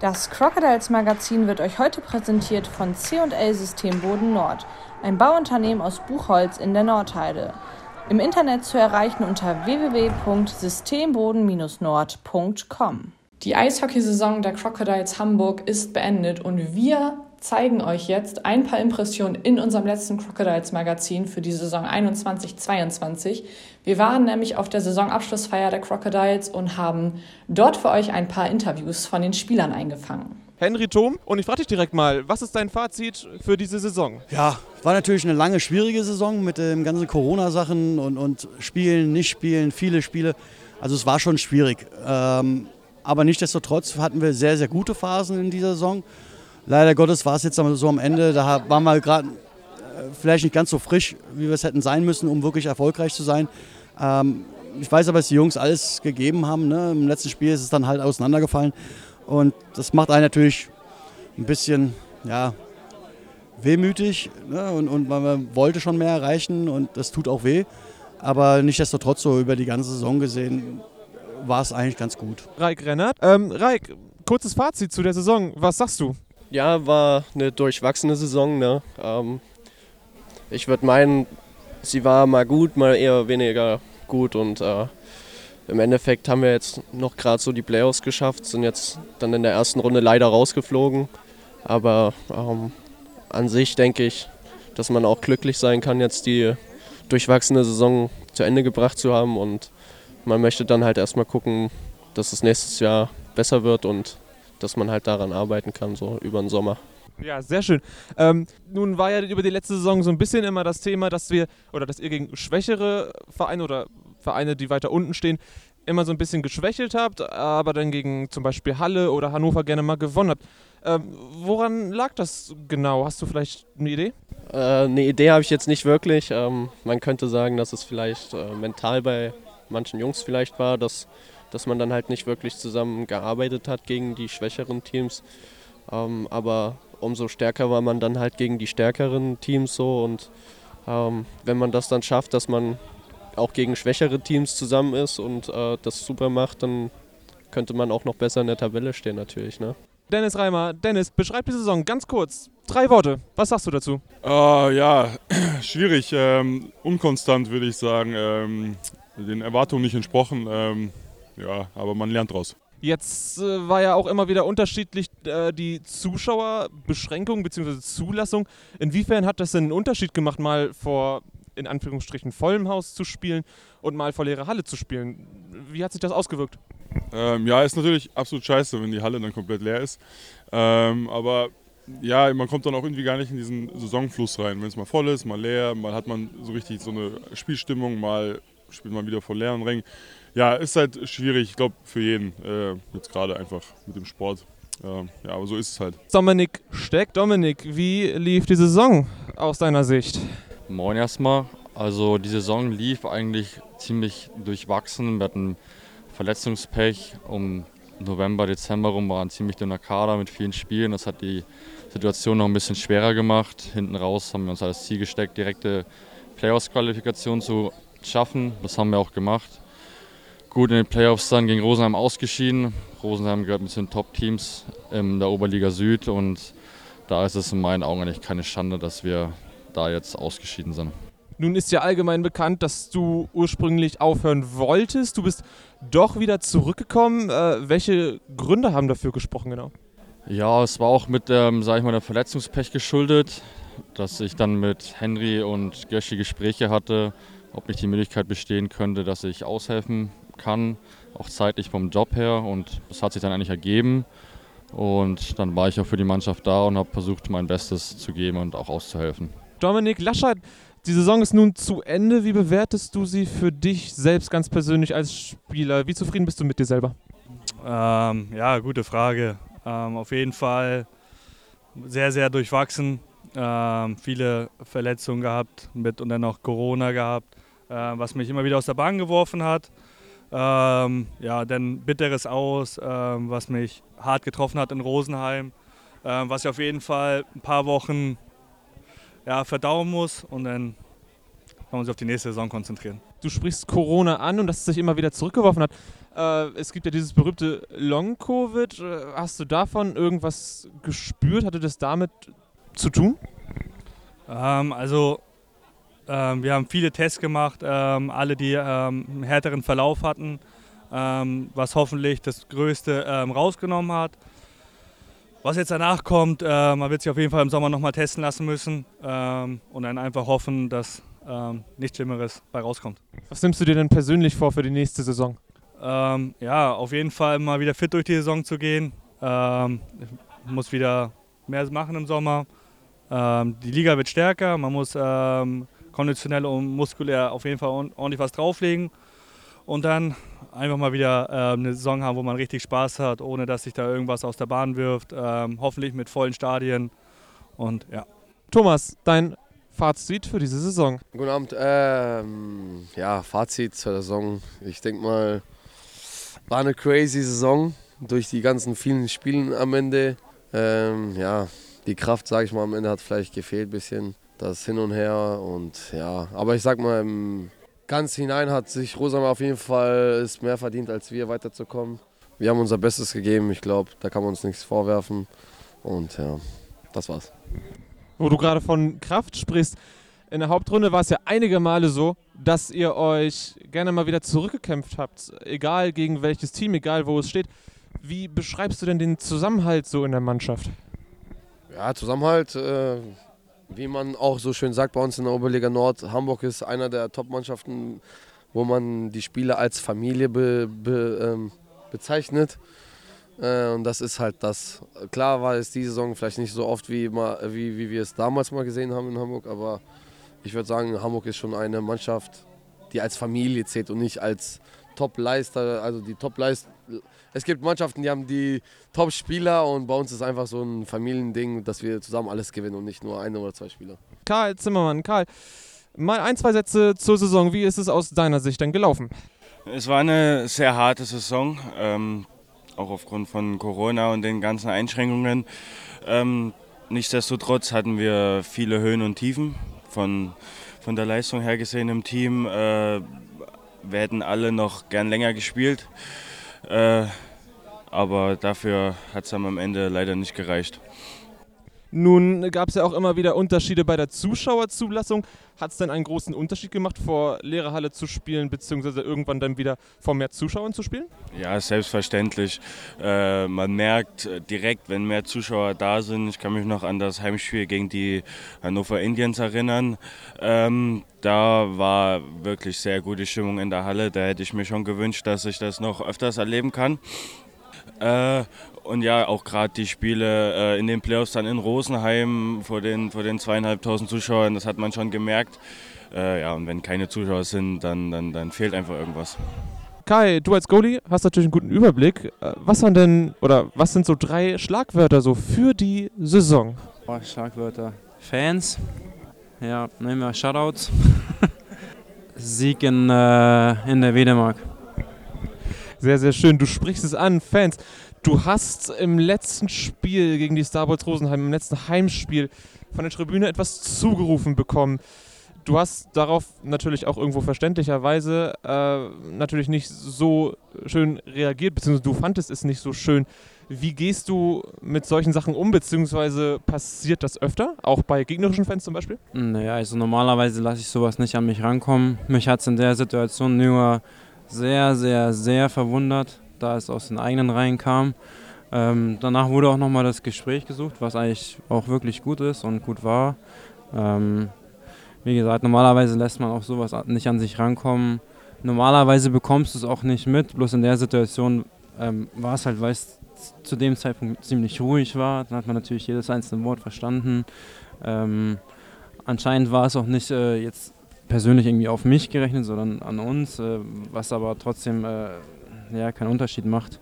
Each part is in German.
Das Crocodiles Magazin wird euch heute präsentiert von C&L Systemboden Nord, ein Bauunternehmen aus Buchholz in der Nordheide. Im Internet zu erreichen unter www.systemboden-nord.com. Die Eishockeysaison der Crocodiles Hamburg ist beendet und wir zeigen euch jetzt ein paar Impressionen in unserem letzten Crocodiles Magazin für die Saison 21-22. Wir waren nämlich auf der Saisonabschlussfeier der Crocodiles und haben dort für euch ein paar Interviews von den Spielern eingefangen. Henry Thom und ich frage dich direkt mal, was ist dein Fazit für diese Saison? Ja, war natürlich eine lange, schwierige Saison mit den ganzen Corona-Sachen und, und Spielen, nicht Spielen, viele Spiele. Also es war schon schwierig. Ähm, aber nichtsdestotrotz hatten wir sehr, sehr gute Phasen in dieser Saison. Leider Gottes war es jetzt so am Ende, da waren wir gerade äh, vielleicht nicht ganz so frisch, wie wir es hätten sein müssen, um wirklich erfolgreich zu sein. Ähm, ich weiß aber, dass die Jungs alles gegeben haben. Ne? Im letzten Spiel ist es dann halt auseinandergefallen. Und das macht einen natürlich ein bisschen ja, wehmütig. Ne? Und, und man wollte schon mehr erreichen und das tut auch weh. Aber nichtsdestotrotz, so über die ganze Saison gesehen, war es eigentlich ganz gut. Raik Rennert. Ähm, Raik, kurzes Fazit zu der Saison. Was sagst du? Ja, war eine durchwachsene Saison. Ne? Ähm, ich würde meinen, sie war mal gut, mal eher weniger gut und äh, im Endeffekt haben wir jetzt noch gerade so die Playoffs geschafft, sind jetzt dann in der ersten Runde leider rausgeflogen. Aber ähm, an sich denke ich, dass man auch glücklich sein kann, jetzt die durchwachsene Saison zu Ende gebracht zu haben. Und man möchte dann halt erstmal gucken, dass es nächstes Jahr besser wird und dass man halt daran arbeiten kann, so über den Sommer. Ja, sehr schön. Ähm, nun war ja über die letzte Saison so ein bisschen immer das Thema, dass wir oder dass ihr gegen schwächere Vereine oder Vereine, die weiter unten stehen, immer so ein bisschen geschwächelt habt, aber dann gegen zum Beispiel Halle oder Hannover gerne mal gewonnen habt. Ähm, woran lag das genau? Hast du vielleicht eine Idee? Äh, eine Idee habe ich jetzt nicht wirklich. Ähm, man könnte sagen, dass es vielleicht äh, mental bei manchen Jungs vielleicht war, dass dass man dann halt nicht wirklich zusammen gearbeitet hat gegen die schwächeren Teams. Ähm, aber umso stärker war man dann halt gegen die stärkeren Teams so und ähm, wenn man das dann schafft, dass man auch gegen schwächere Teams zusammen ist und äh, das super macht, dann könnte man auch noch besser in der Tabelle stehen natürlich. Ne? Dennis Reimer, Dennis, beschreib die Saison ganz kurz. Drei Worte. Was sagst du dazu? Uh, ja, schwierig. Ähm, unkonstant würde ich sagen. Ähm, den Erwartungen nicht entsprochen. Ähm, ja, aber man lernt draus. Jetzt äh, war ja auch immer wieder unterschiedlich äh, die Zuschauerbeschränkung bzw. Zulassung. Inwiefern hat das denn einen Unterschied gemacht, mal vor in Anführungsstrichen vollem Haus zu spielen und mal vor leerer Halle zu spielen? Wie hat sich das ausgewirkt? Ähm, ja, ist natürlich absolut scheiße, wenn die Halle dann komplett leer ist. Ähm, aber ja, man kommt dann auch irgendwie gar nicht in diesen Saisonfluss rein. Wenn es mal voll ist, mal leer, mal hat man so richtig so eine Spielstimmung, mal spielt man wieder vor leeren Rängen ja, ist halt schwierig, ich glaube, für jeden. Äh, jetzt gerade einfach mit dem Sport. Äh, ja, aber so ist es halt. Dominik Steck. Dominik, wie lief die Saison aus deiner Sicht? Moin erstmal. Also die Saison lief eigentlich ziemlich durchwachsen. Wir hatten Verletzungspech. Um November, Dezember rum war ein ziemlich dünner Kader mit vielen Spielen. Das hat die Situation noch ein bisschen schwerer gemacht. Hinten raus haben wir uns als Ziel gesteckt, direkte Playoffs-Qualifikation zu schaffen. Das haben wir auch gemacht gut in den Playoffs dann gegen Rosenheim ausgeschieden. Rosenheim gehört mit den Top-Teams in der Oberliga Süd und da ist es in meinen Augen eigentlich keine Schande, dass wir da jetzt ausgeschieden sind. Nun ist ja allgemein bekannt, dass du ursprünglich aufhören wolltest. Du bist doch wieder zurückgekommen. Äh, welche Gründe haben dafür gesprochen genau? Ja, es war auch mit ähm, sag ich mal, der Verletzungspech geschuldet, dass ich dann mit Henry und Göschi Gespräche hatte, ob nicht die Möglichkeit bestehen könnte, dass ich aushelfen kann, auch zeitlich vom Job her. Und das hat sich dann eigentlich ergeben. Und dann war ich auch für die Mannschaft da und habe versucht, mein Bestes zu geben und auch auszuhelfen. Dominik Laschet, die Saison ist nun zu Ende. Wie bewertest du sie für dich selbst ganz persönlich als Spieler? Wie zufrieden bist du mit dir selber? Ähm, ja, gute Frage. Ähm, auf jeden Fall sehr, sehr durchwachsen. Ähm, viele Verletzungen gehabt mit und dann auch Corona gehabt, äh, was mich immer wieder aus der Bahn geworfen hat. Ähm, ja, dann bitteres Aus, ähm, was mich hart getroffen hat in Rosenheim, ähm, was ich auf jeden Fall ein paar Wochen ja, verdauen muss und dann kann man sich auf die nächste Saison konzentrieren. Du sprichst Corona an und dass es sich immer wieder zurückgeworfen hat. Äh, es gibt ja dieses berühmte Long-Covid. Äh, hast du davon irgendwas gespürt? Hatte das damit zu tun? Ähm, also ähm, wir haben viele Tests gemacht, ähm, alle, die ähm, einen härteren Verlauf hatten, ähm, was hoffentlich das Größte ähm, rausgenommen hat. Was jetzt danach kommt, äh, man wird sich auf jeden Fall im Sommer nochmal testen lassen müssen ähm, und dann einfach hoffen, dass nichts Schlimmeres bei rauskommt. Was nimmst du dir denn persönlich vor für die nächste Saison? ja, auf jeden Fall mal wieder fit durch die Saison zu gehen. ich muss wieder mehr machen im Sommer. die Liga wird stärker, man muss konditionell und muskulär auf jeden Fall ordentlich was drauflegen. Und dann einfach mal wieder äh, eine Saison haben, wo man richtig Spaß hat, ohne dass sich da irgendwas aus der Bahn wirft. Ähm, hoffentlich mit vollen Stadien. Und ja. Thomas, dein Fazit für diese Saison? Guten Abend. Ähm, ja, Fazit zur Saison. Ich denke mal, war eine crazy Saison durch die ganzen vielen Spielen am Ende. Ähm, ja, die Kraft, sage ich mal, am Ende hat vielleicht gefehlt ein bisschen das Hin und Her und ja, aber ich sag mal, im ganz hinein hat sich Rosam auf jeden Fall ist mehr verdient als wir weiterzukommen. Wir haben unser Bestes gegeben, ich glaube, da kann man uns nichts vorwerfen und ja, das war's. Wo du gerade von Kraft sprichst, in der Hauptrunde war es ja einige Male so, dass ihr euch gerne mal wieder zurückgekämpft habt, egal gegen welches Team, egal wo es steht. Wie beschreibst du denn den Zusammenhalt so in der Mannschaft? Ja, Zusammenhalt, äh, wie man auch so schön sagt bei uns in der Oberliga Nord, Hamburg ist einer der Top-Mannschaften, wo man die Spieler als Familie be, be, ähm, bezeichnet. Äh, und das ist halt das. Klar war es diese Saison vielleicht nicht so oft, wie, mal, wie, wie wir es damals mal gesehen haben in Hamburg, aber ich würde sagen, Hamburg ist schon eine Mannschaft, die als Familie zählt und nicht als Top-Leister. Also die Top-Leister es gibt Mannschaften, die haben die Top-Spieler und bei uns ist einfach so ein Familiending, dass wir zusammen alles gewinnen und nicht nur eine oder zwei Spieler. Karl Zimmermann, Karl, mal ein, zwei Sätze zur Saison. Wie ist es aus deiner Sicht denn gelaufen? Es war eine sehr harte Saison, ähm, auch aufgrund von Corona und den ganzen Einschränkungen. Ähm, nichtsdestotrotz hatten wir viele Höhen und Tiefen von, von der Leistung her gesehen im Team. Äh, wir hätten alle noch gern länger gespielt. Äh, aber dafür hat es am Ende leider nicht gereicht. Nun gab es ja auch immer wieder Unterschiede bei der Zuschauerzulassung. Hat es denn einen großen Unterschied gemacht, vor leerer Halle zu spielen, beziehungsweise irgendwann dann wieder vor mehr Zuschauern zu spielen? Ja, selbstverständlich. Äh, man merkt direkt, wenn mehr Zuschauer da sind. Ich kann mich noch an das Heimspiel gegen die Hannover Indians erinnern. Ähm, da war wirklich sehr gute Stimmung in der Halle. Da hätte ich mir schon gewünscht, dass ich das noch öfters erleben kann. Äh, und ja, auch gerade die Spiele äh, in den Playoffs dann in Rosenheim vor den, vor den zweieinhalbtausend Zuschauern, das hat man schon gemerkt. Äh, ja, und wenn keine Zuschauer sind, dann, dann, dann fehlt einfach irgendwas. Kai, du als Goalie hast natürlich einen guten Überblick. Äh, was waren denn oder was sind so drei Schlagwörter so für die Saison? Oh, Schlagwörter. Fans. Ja, nehmen wir Shoutouts. Sieg in, äh, in der Wedemark. Sehr, sehr schön. Du sprichst es an, Fans. Du hast im letzten Spiel gegen die Starboys Rosenheim, im letzten Heimspiel, von der Tribüne etwas zugerufen bekommen. Du hast darauf natürlich auch irgendwo verständlicherweise äh, natürlich nicht so schön reagiert, beziehungsweise du fandest es nicht so schön. Wie gehst du mit solchen Sachen um, beziehungsweise passiert das öfter, auch bei gegnerischen Fans zum Beispiel? Naja, also normalerweise lasse ich sowas nicht an mich rankommen. Mich hat es in der Situation nur sehr, sehr, sehr verwundert, da es aus den eigenen Reihen kam. Ähm, danach wurde auch nochmal das Gespräch gesucht, was eigentlich auch wirklich gut ist und gut war. Ähm, wie gesagt, normalerweise lässt man auch sowas nicht an sich rankommen. Normalerweise bekommst du es auch nicht mit, bloß in der Situation ähm, war es halt, weil es zu dem Zeitpunkt ziemlich ruhig war. Dann hat man natürlich jedes einzelne Wort verstanden. Ähm, anscheinend war es auch nicht äh, jetzt persönlich irgendwie auf mich gerechnet, sondern an uns, äh, was aber trotzdem äh, ja, keinen Unterschied macht.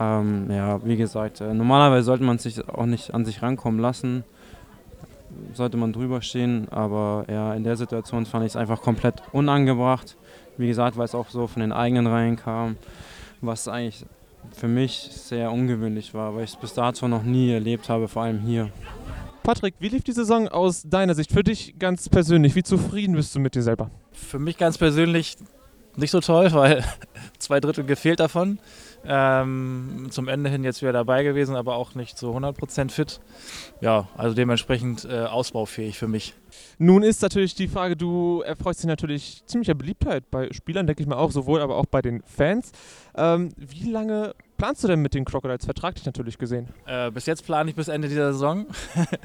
Ähm, ja, wie gesagt, äh, normalerweise sollte man sich auch nicht an sich rankommen lassen, sollte man drüber stehen, aber ja, in der Situation fand ich es einfach komplett unangebracht. Wie gesagt, weil es auch so von den eigenen Reihen kam, was eigentlich für mich sehr ungewöhnlich war, weil ich es bis dato noch nie erlebt habe, vor allem hier. Patrick, wie lief die Saison aus deiner Sicht? Für dich ganz persönlich, wie zufrieden bist du mit dir selber? Für mich ganz persönlich nicht so toll, weil zwei Drittel gefehlt davon. Ähm, zum Ende hin jetzt wieder dabei gewesen, aber auch nicht zu 100% fit. Ja, also dementsprechend äh, ausbaufähig für mich. Nun ist natürlich die Frage, du erfreust dich natürlich ziemlicher Beliebtheit bei Spielern, denke ich mal auch, sowohl aber auch bei den Fans. Ähm, wie lange planst du denn mit den Crocodiles vertraglich natürlich gesehen? Äh, bis jetzt plane ich bis Ende dieser Saison.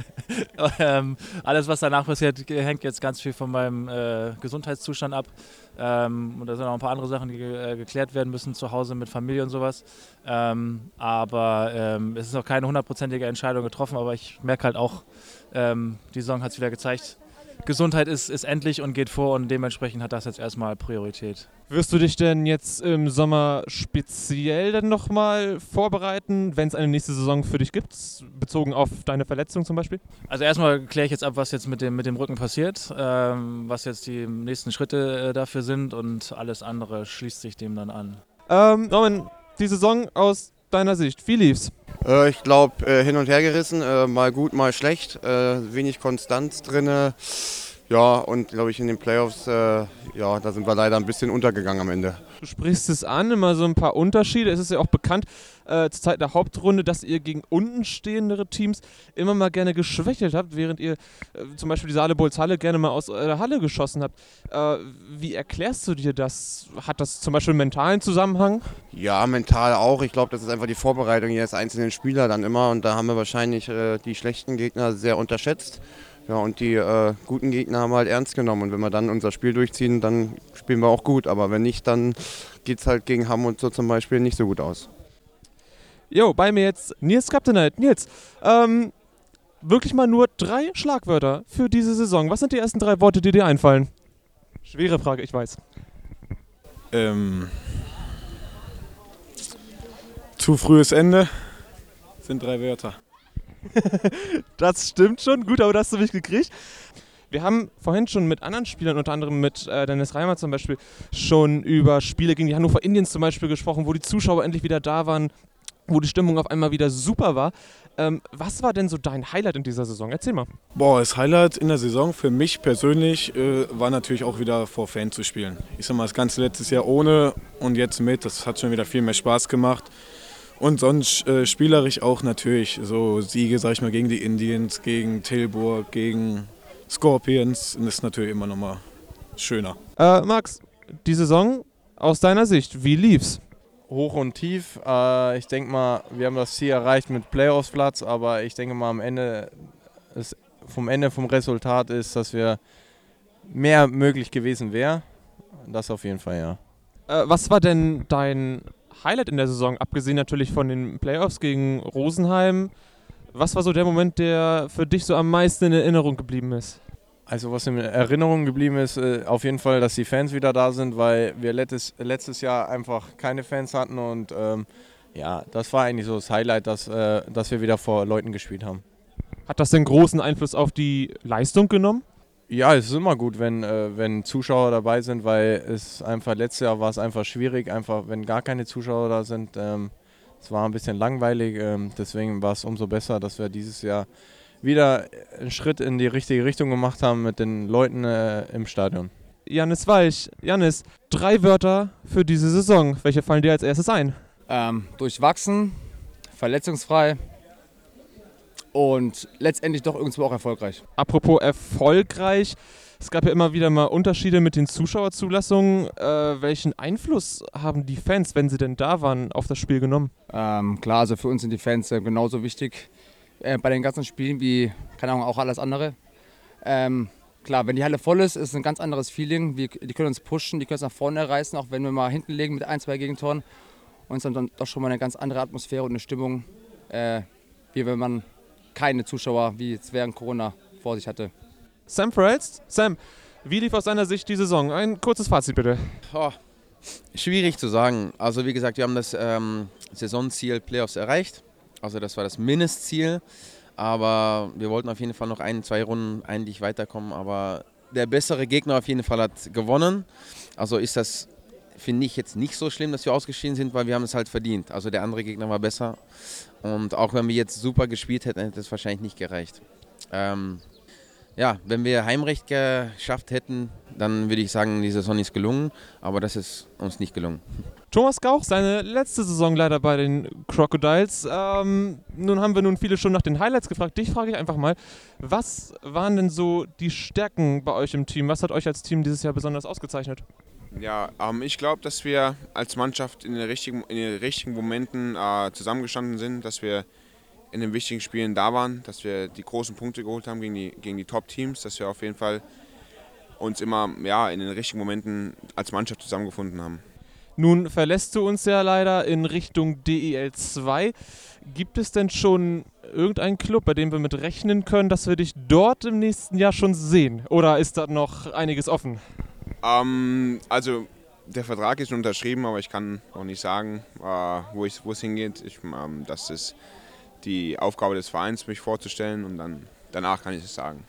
ähm, alles, was danach passiert, hängt jetzt ganz viel von meinem äh, Gesundheitszustand ab. Ähm, und da sind auch ein paar andere Sachen, die ge äh, geklärt werden müssen zu Hause mit Familie und sowas. Ähm, aber ähm, es ist noch keine hundertprozentige Entscheidung getroffen, aber ich merke halt auch, ähm, die Saison hat es wieder gezeigt. Gesundheit ist, ist endlich und geht vor und dementsprechend hat das jetzt erstmal Priorität. Wirst du dich denn jetzt im Sommer speziell dann nochmal vorbereiten, wenn es eine nächste Saison für dich gibt, bezogen auf deine Verletzung zum Beispiel? Also erstmal kläre ich jetzt ab, was jetzt mit dem, mit dem Rücken passiert, ähm, was jetzt die nächsten Schritte äh, dafür sind und alles andere schließt sich dem dann an. Ähm, Norman, die Saison aus deiner Sicht, wie lief's? Äh, ich glaube, äh, hin und her gerissen, äh, mal gut, mal schlecht, äh, wenig Konstanz drin. Ja, und glaube ich in den Playoffs, äh, ja, da sind wir leider ein bisschen untergegangen am Ende. Du sprichst es an, immer so ein paar Unterschiede. Es ist ja auch bekannt äh, zur Zeit der Hauptrunde, dass ihr gegen untenstehendere Teams immer mal gerne geschwächelt habt, während ihr äh, zum Beispiel die Saale Halle gerne mal aus der Halle geschossen habt. Äh, wie erklärst du dir das? Hat das zum Beispiel einen mentalen Zusammenhang? Ja, mental auch. Ich glaube, das ist einfach die Vorbereitung jedes einzelnen Spieler dann immer. Und da haben wir wahrscheinlich äh, die schlechten Gegner sehr unterschätzt. Ja, und die äh, guten Gegner haben wir halt ernst genommen. Und wenn wir dann unser Spiel durchziehen, dann spielen wir auch gut. Aber wenn nicht, dann geht es halt gegen Hamm und so zum Beispiel nicht so gut aus. Jo, bei mir jetzt Nils Kaptenheit. Nils, ähm, wirklich mal nur drei Schlagwörter für diese Saison. Was sind die ersten drei Worte, die dir einfallen? Schwere Frage, ich weiß. Ähm, zu frühes Ende sind drei Wörter. das stimmt schon. Gut, aber das hast du mich gekriegt. Wir haben vorhin schon mit anderen Spielern, unter anderem mit äh, Dennis Reimer zum Beispiel, schon über Spiele gegen die Hannover Indians zum Beispiel gesprochen, wo die Zuschauer endlich wieder da waren, wo die Stimmung auf einmal wieder super war. Ähm, was war denn so dein Highlight in dieser Saison? Erzähl mal. Boah, das Highlight in der Saison für mich persönlich äh, war natürlich auch wieder vor Fans zu spielen. Ich sag mal, das ganze letztes Jahr ohne und jetzt mit, das hat schon wieder viel mehr Spaß gemacht. Und sonst äh, spielerisch auch natürlich so Siege, sag ich mal, gegen die Indians, gegen Tilburg, gegen Scorpions. Das ist natürlich immer noch mal schöner. Äh, Max, die Saison aus deiner Sicht, wie lief's? Hoch und tief. Äh, ich denke mal, wir haben das Ziel erreicht mit Playoffs-Platz, aber ich denke mal, am Ende ist, vom Ende vom Resultat ist, dass wir mehr möglich gewesen wäre. Das auf jeden Fall, ja. Äh, was war denn dein Highlight in der Saison, abgesehen natürlich von den Playoffs gegen Rosenheim? Was war so der Moment, der für dich so am meisten in Erinnerung geblieben ist? Also was in Erinnerung geblieben ist, äh, auf jeden Fall, dass die Fans wieder da sind, weil wir letztes, letztes Jahr einfach keine Fans hatten und ähm, ja, das war eigentlich so das Highlight, dass, äh, dass wir wieder vor Leuten gespielt haben. Hat das denn großen Einfluss auf die Leistung genommen? Ja, es ist immer gut, wenn, äh, wenn Zuschauer dabei sind, weil es einfach letztes Jahr war es einfach schwierig, einfach wenn gar keine Zuschauer da sind. Ähm, es war ein bisschen langweilig, ähm, deswegen war es umso besser, dass wir dieses Jahr wieder einen Schritt in die richtige Richtung gemacht haben mit den Leuten äh, im Stadion. Janis Weich, Janis, drei Wörter für diese Saison. Welche fallen dir als erstes ein? Ähm, durchwachsen, verletzungsfrei und letztendlich doch irgendwo auch erfolgreich. Apropos erfolgreich, es gab ja immer wieder mal Unterschiede mit den Zuschauerzulassungen. Äh, welchen Einfluss haben die Fans, wenn sie denn da waren, auf das Spiel genommen? Ähm, klar, also für uns sind die Fans äh, genauso wichtig äh, bei den ganzen Spielen wie, keine Ahnung, auch alles andere. Ähm, klar, wenn die Halle voll ist, ist es ein ganz anderes Feeling. Wir, die können uns pushen, die können uns nach vorne reißen, auch wenn wir mal hinten legen mit ein, zwei Gegentoren. Und es ist dann doch schon mal eine ganz andere Atmosphäre und eine Stimmung, äh, wie wenn man keine Zuschauer wie es während Corona vor sich hatte. Sam Frelst, Sam, wie lief aus deiner Sicht die Saison? Ein kurzes Fazit bitte. Oh, schwierig zu sagen. Also wie gesagt, wir haben das ähm, Saisonziel Playoffs erreicht. Also das war das Mindestziel. Aber wir wollten auf jeden Fall noch ein, zwei Runden eigentlich weiterkommen. Aber der bessere Gegner auf jeden Fall hat gewonnen. Also ist das, finde ich, jetzt nicht so schlimm, dass wir ausgeschieden sind, weil wir haben es halt verdient. Also der andere Gegner war besser. Und auch wenn wir jetzt super gespielt hätten, hätte es wahrscheinlich nicht gereicht. Ähm, ja, wenn wir Heimrecht geschafft hätten, dann würde ich sagen, die Saison ist gelungen, aber das ist uns nicht gelungen. Thomas Gauch, seine letzte Saison leider bei den Crocodiles. Ähm, nun haben wir nun viele schon nach den Highlights gefragt. Dich frage ich einfach mal, was waren denn so die Stärken bei euch im Team? Was hat euch als Team dieses Jahr besonders ausgezeichnet? Ja, ähm, ich glaube, dass wir als Mannschaft in den richtigen, in den richtigen Momenten äh, zusammengestanden sind, dass wir in den wichtigen Spielen da waren, dass wir die großen Punkte geholt haben gegen die, gegen die Top-Teams, dass wir auf jeden Fall uns immer ja, in den richtigen Momenten als Mannschaft zusammengefunden haben. Nun verlässt du uns ja leider in Richtung DEL 2. Gibt es denn schon irgendeinen Club, bei dem wir mit rechnen können, dass wir dich dort im nächsten Jahr schon sehen? Oder ist da noch einiges offen? Ähm, also der Vertrag ist unterschrieben, aber ich kann noch nicht sagen, äh, wo, ich, wo es hingeht. Ich, ähm, das ist die Aufgabe des Vereins, mich vorzustellen und dann danach kann ich es sagen.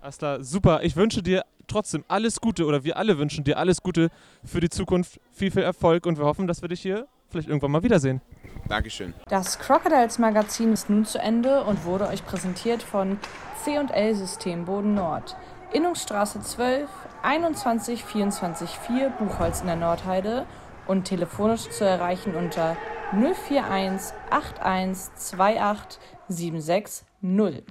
Alles klar, super. Ich wünsche dir trotzdem alles Gute oder wir alle wünschen dir alles Gute für die Zukunft. Viel, viel Erfolg und wir hoffen, dass wir dich hier vielleicht irgendwann mal wiedersehen. Dankeschön. Das Crocodiles Magazin ist nun zu Ende und wurde euch präsentiert von C&L System Boden Nord. Innungsstraße 12, 21 24 4 Buchholz in der Nordheide und telefonisch zu erreichen unter 041 81 28 76 0.